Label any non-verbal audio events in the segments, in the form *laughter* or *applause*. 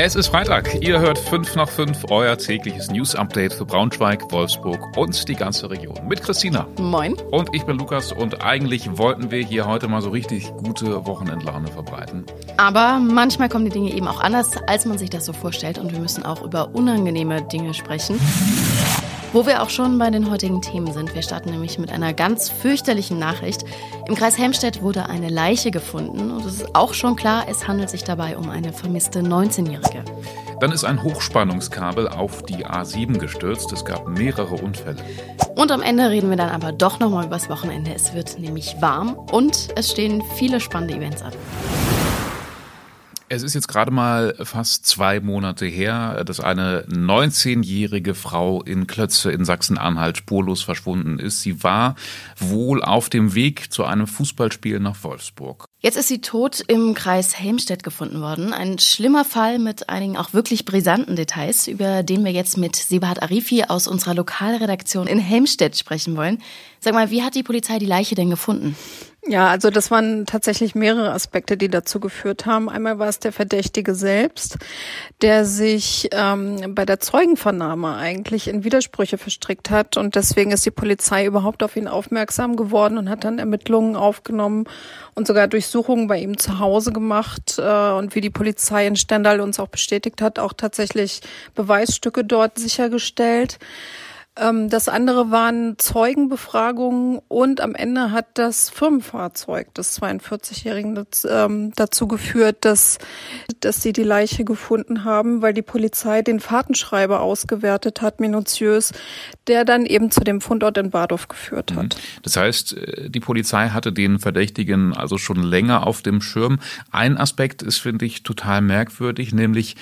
Es ist Freitag. Ihr hört 5 nach 5, euer tägliches News-Update für Braunschweig, Wolfsburg und die ganze Region. Mit Christina. Moin. Und ich bin Lukas und eigentlich wollten wir hier heute mal so richtig gute Wochenendlaune verbreiten. Aber manchmal kommen die Dinge eben auch anders, als man sich das so vorstellt und wir müssen auch über unangenehme Dinge sprechen. Wo wir auch schon bei den heutigen Themen sind. Wir starten nämlich mit einer ganz fürchterlichen Nachricht. Im Kreis Helmstedt wurde eine Leiche gefunden und es ist auch schon klar, es handelt sich dabei um eine vermisste 19-Jährige. Dann ist ein Hochspannungskabel auf die A7 gestürzt. Es gab mehrere Unfälle. Und am Ende reden wir dann aber doch nochmal übers Wochenende. Es wird nämlich warm und es stehen viele spannende Events an. Es ist jetzt gerade mal fast zwei Monate her, dass eine 19-jährige Frau in Klötze in Sachsen-Anhalt spurlos verschwunden ist. Sie war wohl auf dem Weg zu einem Fußballspiel nach Wolfsburg. Jetzt ist sie tot im Kreis Helmstedt gefunden worden. Ein schlimmer Fall mit einigen auch wirklich brisanten Details, über den wir jetzt mit Sebahat Arifi aus unserer Lokalredaktion in Helmstedt sprechen wollen. Sag mal, wie hat die Polizei die Leiche denn gefunden? Ja, also das waren tatsächlich mehrere Aspekte, die dazu geführt haben. Einmal war es der Verdächtige selbst, der sich ähm, bei der Zeugenvernahme eigentlich in Widersprüche verstrickt hat und deswegen ist die Polizei überhaupt auf ihn aufmerksam geworden und hat dann Ermittlungen aufgenommen und sogar Durchsuchungen bei ihm zu Hause gemacht äh, und wie die Polizei in Stendal uns auch bestätigt hat, auch tatsächlich Beweisstücke dort sichergestellt. Ähm, das andere waren Zeugenbefragungen und am Ende hat das Firmenfahrzeug des 42-Jährigen ähm, dazu geführt, dass, dass sie die Leiche gefunden haben, weil die Polizei den Fahrtenschreiber ausgewertet hat, minutiös, der dann eben zu dem Fundort in Badorf geführt hat. Mhm. Das heißt, äh, die Polizei hatte den Verdächtigen also schon länger auf dem Schirm. Ein Aspekt ist, finde ich, total merkwürdig, nämlich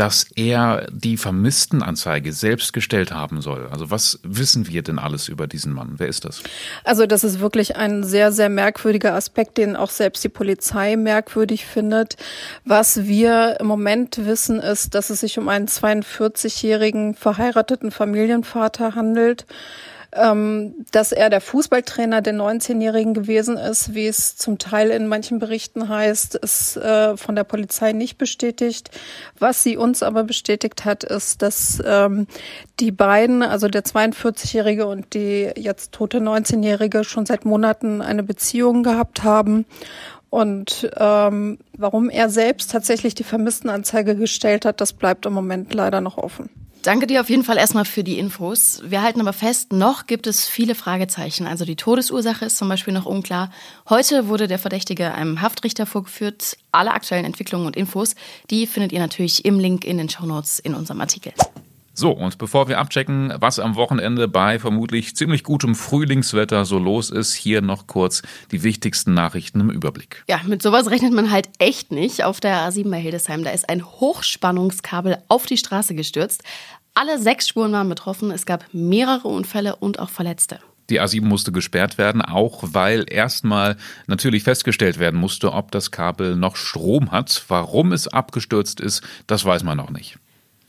dass er die Vermisstenanzeige selbst gestellt haben soll. Also was wissen wir denn alles über diesen Mann? Wer ist das? Also das ist wirklich ein sehr, sehr merkwürdiger Aspekt, den auch selbst die Polizei merkwürdig findet. Was wir im Moment wissen, ist, dass es sich um einen 42-jährigen verheirateten Familienvater handelt ähm, dass er der Fußballtrainer der 19-Jährigen gewesen ist, wie es zum Teil in manchen Berichten heißt, ist äh, von der Polizei nicht bestätigt. Was sie uns aber bestätigt hat, ist, dass ähm, die beiden, also der 42-Jährige und die jetzt tote 19-Jährige, schon seit Monaten eine Beziehung gehabt haben. Und ähm, warum er selbst tatsächlich die Vermisstenanzeige gestellt hat, das bleibt im Moment leider noch offen. Danke dir auf jeden Fall erstmal für die Infos. Wir halten aber fest, noch gibt es viele Fragezeichen. Also die Todesursache ist zum Beispiel noch unklar. Heute wurde der Verdächtige einem Haftrichter vorgeführt. Alle aktuellen Entwicklungen und Infos, die findet ihr natürlich im Link in den Shownotes in unserem Artikel. So, und bevor wir abchecken, was am Wochenende bei vermutlich ziemlich gutem Frühlingswetter so los ist, hier noch kurz die wichtigsten Nachrichten im Überblick. Ja, mit sowas rechnet man halt echt nicht. Auf der A7 bei Hildesheim, da ist ein Hochspannungskabel auf die Straße gestürzt. Alle sechs Spuren waren betroffen. Es gab mehrere Unfälle und auch Verletzte. Die A7 musste gesperrt werden, auch weil erstmal natürlich festgestellt werden musste, ob das Kabel noch Strom hat. Warum es abgestürzt ist, das weiß man noch nicht.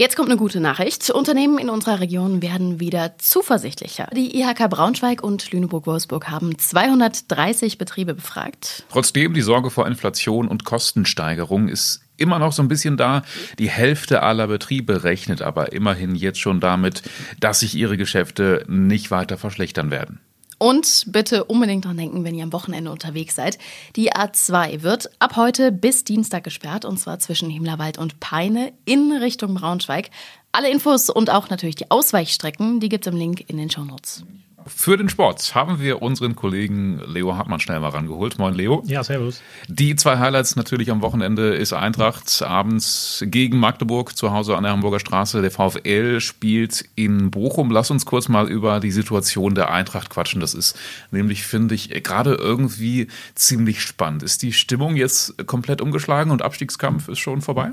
Jetzt kommt eine gute Nachricht. Unternehmen in unserer Region werden wieder zuversichtlicher. Die IHK Braunschweig und Lüneburg-Wolfsburg haben 230 Betriebe befragt. Trotzdem die Sorge vor Inflation und Kostensteigerung ist immer noch so ein bisschen da. Die Hälfte aller Betriebe rechnet aber immerhin jetzt schon damit, dass sich ihre Geschäfte nicht weiter verschlechtern werden. Und bitte unbedingt dran denken, wenn ihr am Wochenende unterwegs seid. Die A2 wird ab heute bis Dienstag gesperrt und zwar zwischen Himmlerwald und Peine in Richtung Braunschweig. Alle Infos und auch natürlich die Ausweichstrecken, die gibt es im Link in den Shownotes. Für den Sport haben wir unseren Kollegen Leo Hartmann schnell mal rangeholt. Moin, Leo. Ja, servus. Die zwei Highlights natürlich am Wochenende ist Eintracht abends gegen Magdeburg zu Hause an der Hamburger Straße. Der VfL spielt in Bochum. Lass uns kurz mal über die Situation der Eintracht quatschen. Das ist nämlich, finde ich, gerade irgendwie ziemlich spannend. Ist die Stimmung jetzt komplett umgeschlagen und Abstiegskampf ist schon vorbei?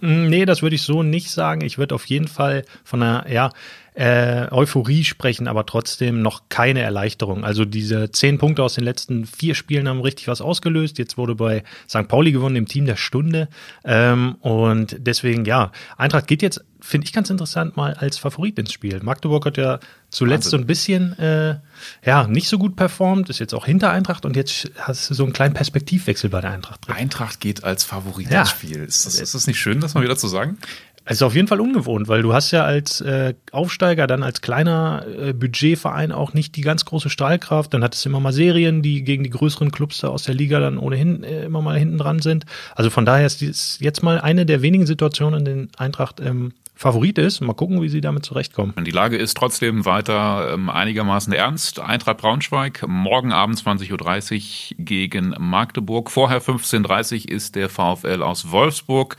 Nee, das würde ich so nicht sagen. Ich würde auf jeden Fall von einer, ja, äh, Euphorie sprechen, aber trotzdem noch keine Erleichterung. Also diese zehn Punkte aus den letzten vier Spielen haben richtig was ausgelöst. Jetzt wurde bei St. Pauli gewonnen, im Team der Stunde. Ähm, und deswegen, ja, Eintracht geht jetzt finde ich ganz interessant, mal als Favorit ins Spiel. Magdeburg hat ja zuletzt Wahnsinn. so ein bisschen äh, ja, nicht so gut performt, ist jetzt auch hinter Eintracht und jetzt hast du so einen kleinen Perspektivwechsel bei der Eintracht drin. Eintracht geht als Favorit ja. ins Spiel. Ist das, ist das nicht schön, das mal wieder zu sagen? Es ist auf jeden Fall ungewohnt, weil du hast ja als äh, Aufsteiger, dann als kleiner äh, Budgetverein auch nicht die ganz große Strahlkraft. Dann hattest du immer mal Serien, die gegen die größeren Clubs da aus der Liga dann ohnehin äh, immer mal hinten dran sind. Also von daher ist dies jetzt mal eine der wenigen Situationen, in denen Eintracht ähm, Favorit ist. Mal gucken, wie sie damit zurechtkommen. Die Lage ist trotzdem weiter ähm, einigermaßen ernst. Eintracht Braunschweig, morgen Abend 20.30 Uhr gegen Magdeburg. Vorher 15.30 Uhr ist der VfL aus Wolfsburg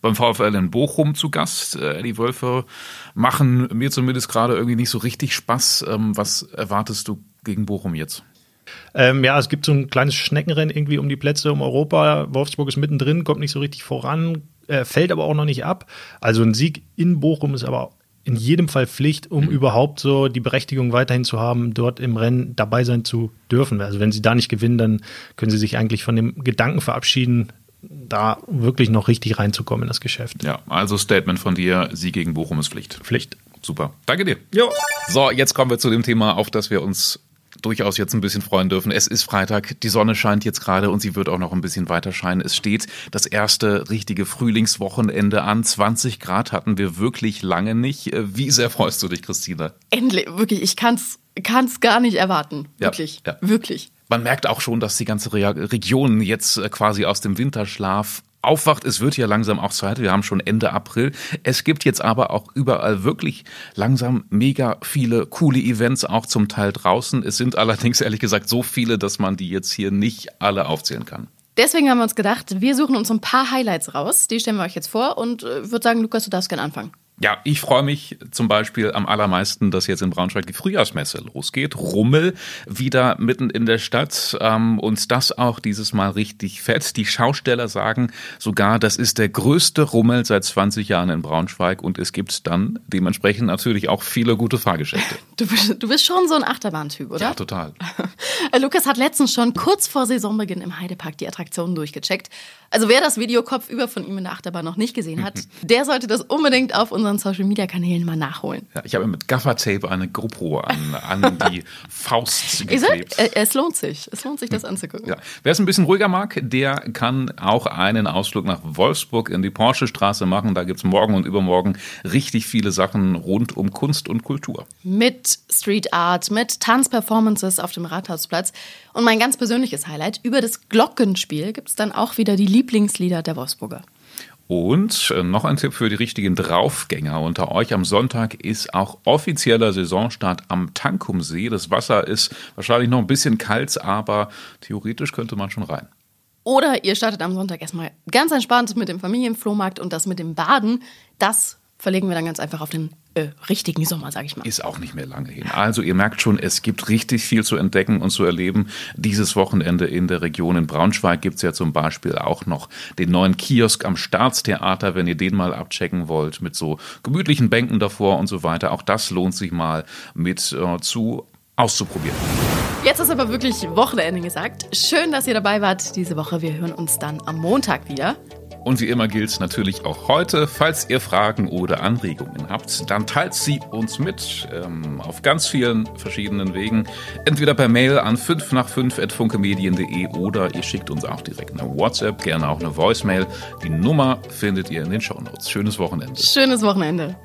beim VfL in Bochum zu Gast. Äh, die Wölfe machen mir zumindest gerade irgendwie nicht so richtig Spaß. Ähm, was erwartest du gegen Bochum jetzt? Ähm, ja, es gibt so ein kleines Schneckenrennen irgendwie um die Plätze um Europa. Wolfsburg ist mittendrin, kommt nicht so richtig voran, äh, fällt aber auch noch nicht ab. Also ein Sieg in Bochum ist aber in jedem Fall Pflicht, um mhm. überhaupt so die Berechtigung weiterhin zu haben, dort im Rennen dabei sein zu dürfen. Also wenn sie da nicht gewinnen, dann können sie sich eigentlich von dem Gedanken verabschieden, da wirklich noch richtig reinzukommen in das Geschäft. Ja, also Statement von dir, Sieg gegen Bochum ist Pflicht. Pflicht. Super. Danke dir. Jo. So, jetzt kommen wir zu dem Thema, auf das wir uns durchaus jetzt ein bisschen freuen dürfen. Es ist Freitag, die Sonne scheint jetzt gerade und sie wird auch noch ein bisschen weiter scheinen. Es steht das erste richtige Frühlingswochenende an. 20 Grad hatten wir wirklich lange nicht. Wie sehr freust du dich, Christina? Endlich, wirklich, ich kann's, kann's gar nicht erwarten. Wirklich, ja, ja. wirklich. Man merkt auch schon, dass die ganze Region jetzt äh, quasi aus dem Winterschlaf aufwacht. Es wird ja langsam auch Zeit. Wir haben schon Ende April. Es gibt jetzt aber auch überall wirklich langsam mega viele coole Events, auch zum Teil draußen. Es sind allerdings ehrlich gesagt so viele, dass man die jetzt hier nicht alle aufzählen kann. Deswegen haben wir uns gedacht, wir suchen uns ein paar Highlights raus. Die stellen wir euch jetzt vor und äh, würde sagen, Lukas, du darfst gerne anfangen. Ja, ich freue mich zum Beispiel am allermeisten, dass jetzt in Braunschweig die Frühjahrsmesse losgeht. Rummel wieder mitten in der Stadt ähm, und das auch dieses Mal richtig fett. Die Schausteller sagen sogar, das ist der größte Rummel seit 20 Jahren in Braunschweig und es gibt dann dementsprechend natürlich auch viele gute Fahrgeschäfte. *laughs* Du bist, du bist schon so ein Achterbahntyp, oder? Ja, total. *laughs* Lukas hat letztens schon kurz vor Saisonbeginn im Heidepark die Attraktionen durchgecheckt. Also wer das Video Kopfüber von ihm in der Achterbahn noch nicht gesehen hat, *laughs* der sollte das unbedingt auf unseren Social Media Kanälen mal nachholen. Ja, ich habe mit Gaffertape eine GoPro an, an die *laughs* Faust geklebt. Sag, es lohnt sich. Es lohnt sich, das anzugucken. Ja. Wer es ein bisschen ruhiger mag, der kann auch einen Ausflug nach Wolfsburg in die Porsche Straße machen. Da gibt es morgen und übermorgen richtig viele Sachen rund um Kunst und Kultur. Mit Street Art, mit Tanzperformances auf dem Rathausplatz. Und mein ganz persönliches Highlight, über das Glockenspiel gibt es dann auch wieder die Lieblingslieder der Wolfsburger. Und äh, noch ein Tipp für die richtigen Draufgänger unter euch. Am Sonntag ist auch offizieller Saisonstart am Tankumsee. Das Wasser ist wahrscheinlich noch ein bisschen kalt, aber theoretisch könnte man schon rein. Oder ihr startet am Sonntag erstmal ganz entspannt mit dem Familienflohmarkt und das mit dem Baden. Das verlegen wir dann ganz einfach auf den äh, richtigen Sommer, sage ich mal. Ist auch nicht mehr lange hin. Also ihr merkt schon, es gibt richtig viel zu entdecken und zu erleben. Dieses Wochenende in der Region in Braunschweig gibt es ja zum Beispiel auch noch den neuen Kiosk am Staatstheater, wenn ihr den mal abchecken wollt, mit so gemütlichen Bänken davor und so weiter. Auch das lohnt sich mal mit äh, zu auszuprobieren. Jetzt ist aber wirklich Wochenende gesagt. Schön, dass ihr dabei wart diese Woche. Wir hören uns dann am Montag wieder. Und wie immer gilt natürlich auch heute, falls ihr Fragen oder Anregungen habt, dann teilt sie uns mit ähm, auf ganz vielen verschiedenen Wegen. Entweder per Mail an 5 nach 5 at funkemedien.de oder ihr schickt uns auch direkt eine WhatsApp, gerne auch eine Voicemail. Die Nummer findet ihr in den Shownotes. Schönes Wochenende. Schönes Wochenende.